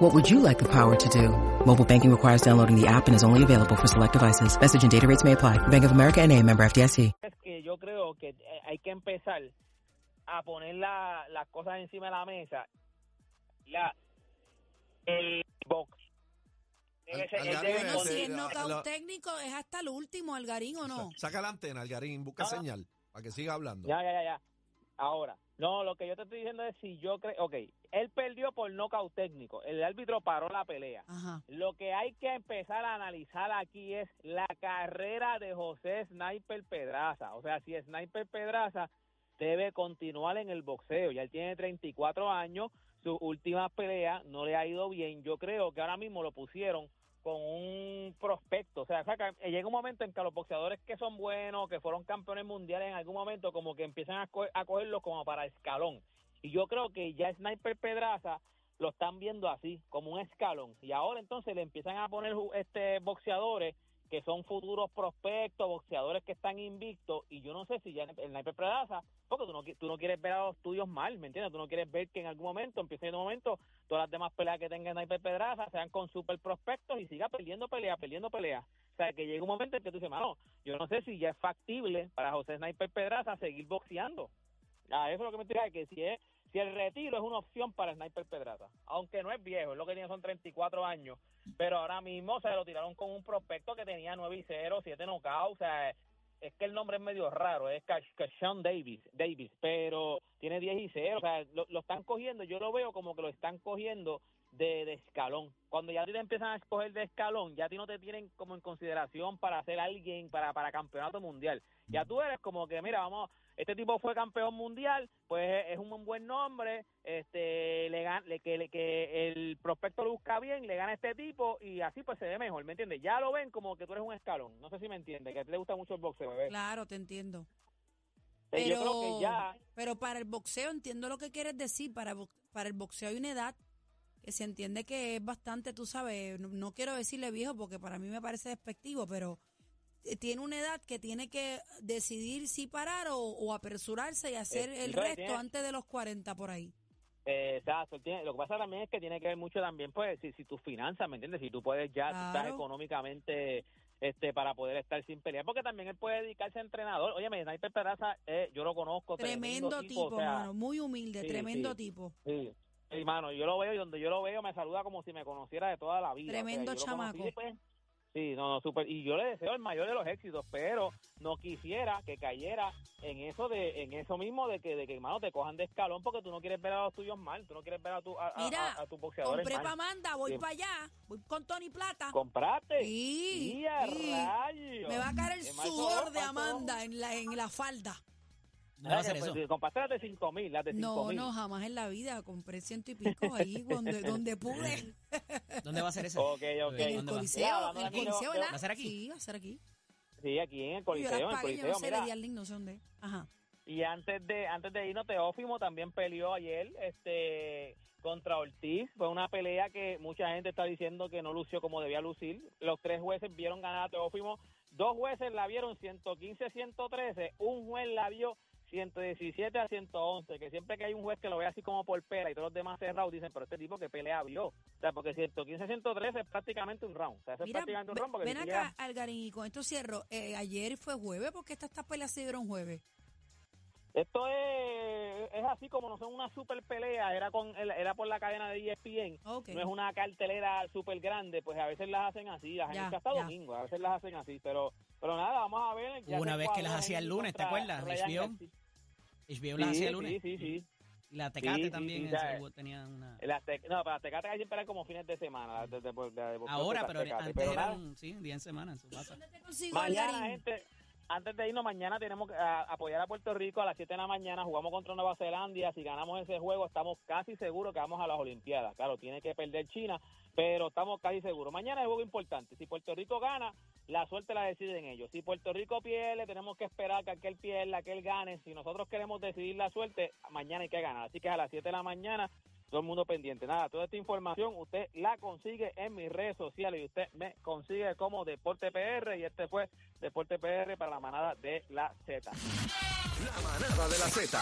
What would you like the power to do? Mobile banking requires downloading the app and is only available for select devices. Message and data rates may apply. Bank of America and a member FDIC. es que yo creo que eh, hay que empezar a poner la- las cosas encima de la mesa. La, el box. Debe ser- Algarín debe Bueno, si es la- knockout la- técnico, ¿es hasta el último, Algarín o no? Saca la antena, Algarín, busca No, no. señal para que siga hablando. Ya, ya, ya, ya. Ahora, no, lo que yo te estoy diciendo es si yo creo, ok, él perdió por nocaut técnico, el árbitro paró la pelea. Ajá. Lo que hay que empezar a analizar aquí es la carrera de José Sniper Pedraza. O sea, si Sniper Pedraza debe continuar en el boxeo. Ya él tiene 34 años, su última pelea no le ha ido bien. Yo creo que ahora mismo lo pusieron con un prospecto. O sea, que llega un momento en que los boxeadores que son buenos, que fueron campeones mundiales en algún momento, como que empiezan a, co- a cogerlos como para escalón. Y yo creo que ya Sniper Pedraza lo están viendo así, como un escalón. Y ahora entonces le empiezan a poner este boxeadores que son futuros prospectos, boxeadores que están invictos, y yo no sé si ya el Sniper Pedraza, porque tú no, tú no quieres ver a los tuyos mal, ¿me entiendes? Tú no quieres ver que en algún momento, empiece en un momento, todas las demás peleas que tenga Sniper Pedraza sean con super prospectos y siga perdiendo pelea, perdiendo pelea. O sea, que llega un momento en que tú dices, mano, yo no sé si ya es factible para José Sniper Pedraza seguir boxeando. Ah, eso es lo que me tira que si es si el retiro es una opción para Sniper Pedraza, aunque no es viejo, es lo que tiene son 34 años, pero ahora mismo se lo tiraron con un prospecto que tenía 9 y 0, 7 knockouts, o sea, es que el nombre es medio raro, es Cash- Cashawn Davis, Davis, pero tiene 10 y 0, o sea, lo están cogiendo, yo lo veo como que lo están cogiendo de, de escalón. Cuando ya a ti te empiezan a escoger de escalón, ya a ti no te tienen como en consideración para ser alguien para, para campeonato mundial. Ya tú eres como que, mira, vamos, este tipo fue campeón mundial, pues es un buen nombre, este, le, le- que, le- que el prospecto lo busca bien, le gana a este tipo y así pues se ve mejor, ¿me entiendes? Ya lo ven como que tú eres un escalón. No sé si me entiendes, que a ti te gusta mucho el boxeo, bebé. Claro, te entiendo. Eh, Pero, Yo creo que ya... pero para el boxeo entiendo lo que quieres decir. Para, para el boxeo hay una edad que se entiende que es bastante, tú sabes, no, no quiero decirle viejo porque para mí me parece despectivo, pero eh, tiene una edad que tiene que decidir si parar o, o apresurarse y hacer Eh, el resto tiene- antes de los 40 por ahí. Eh, exacto, tiene- lo que pasa también es que tiene que ver mucho también, pues, si, si tus finanzas, ¿me entiendes? Si tú puedes ya, tú estás Claro. económicamente este para poder estar sin pelear, porque también él puede dedicarse a entrenador. Oye, Sniper Peraza, eh, yo lo conozco. Tremendo tipo, o sea, mano, muy humilde, sí, tremendo sí. tipo. Sí, sí, mano, yo lo veo y donde yo lo veo me saluda como si me conociera de toda la vida. o sea, Tremendo conocí, chamaco. pues, sí, no, no, súper. Y yo le deseo el mayor de los éxitos, pero no quisiera que cayera en eso de, en eso mismo de que, de que, hermano, te cojan de escalón porque tú no quieres ver a los tuyos mal, tú no quieres ver a tu, a, a- Mira, a, a tus boxeadores Compré mal. pa' Amanda, voy Sí. para allá, voy con Tony Plata. ¿Compraste? Sí, ¡Y a! Me va a caer el sudor de. Amanda en la, en la falda. ¿Dónde va a Ay, hacer pues, eso? Compraste las de 5 mil, las de 5 No, mil. no, jamás en la vida. Compré ciento y pico ahí donde, donde pude. ¿Dónde va a ser eso? Ok, ok. En el ¿Dónde va? Coliseo, en el Coliseo, yo- ¿verdad? ¿Va a ser aquí? Sí, va a ser aquí. Sí, aquí en el Yo Coliseo, las en el pagué, yo Coliseo, no sé, mira. de Diarling, no sé dónde. Ajá. Y antes de antes de irnos, Teófimo también peleó ayer este contra Ortiz. Fue una pelea que mucha gente está diciendo que no lució como debía lucir. Los tres jueces vieron ganar a Teófimo. Dos jueces la vieron 115-113. Un juez la vio 117 a 111. Que siempre que hay un juez que lo ve así como por pela y todos los demás cerrados dicen, pero este tipo que pelea vio. O sea, porque 115-113 es prácticamente un round. O sea, eso es Mira, prácticamente un round. Porque ven si acá, Algarín, y con esto cierro. Eh, ayer fue jueves, porque estas estas peleas se dieron jueves. Esto es, es así como no son una super pelea, era con era por la cadena de ESPN, Ok. no es una cartelera súper grande, pues a veces las hacen así, las han Ya, hecho hasta ya. domingo, a veces las hacen así, pero pero nada, vamos a ver. una vez que las hacía el lunes, ¿te acuerdas? Ryan HBO. HBO las hacía el lunes. Sí, sí, sí. Y la Tecate Sí, también sí, tenía una... sí. Las Tec- no, para las Tecate siempre eran como fines de semana. de- de- de- de- de- Ahora, pero Tecate, antes pero nada. eran, sí, día en semana, eso pasa. ¿Dónde te consigo, Mañana, gente, antes de irnos, mañana tenemos que apoyar a Puerto Rico a las 7 de la mañana. Jugamos contra Nueva Zelanda. Si ganamos ese juego, estamos casi seguros que vamos a las Olimpiadas. Claro, tiene que perder China, pero estamos casi seguros. Mañana es un juego importante. Si Puerto Rico gana, la suerte la deciden ellos. Si Puerto Rico pierde, tenemos que esperar que aquel pierda, que aquel gane. Si nosotros queremos decidir la suerte, mañana hay que ganar. Así que a las 7 de la mañana, todo el mundo pendiente. Nada, toda esta información usted la consigue en mis redes sociales y usted me consigue como Deporte PR y este fue Deporte PR para la manada de la Z. La manada de la Z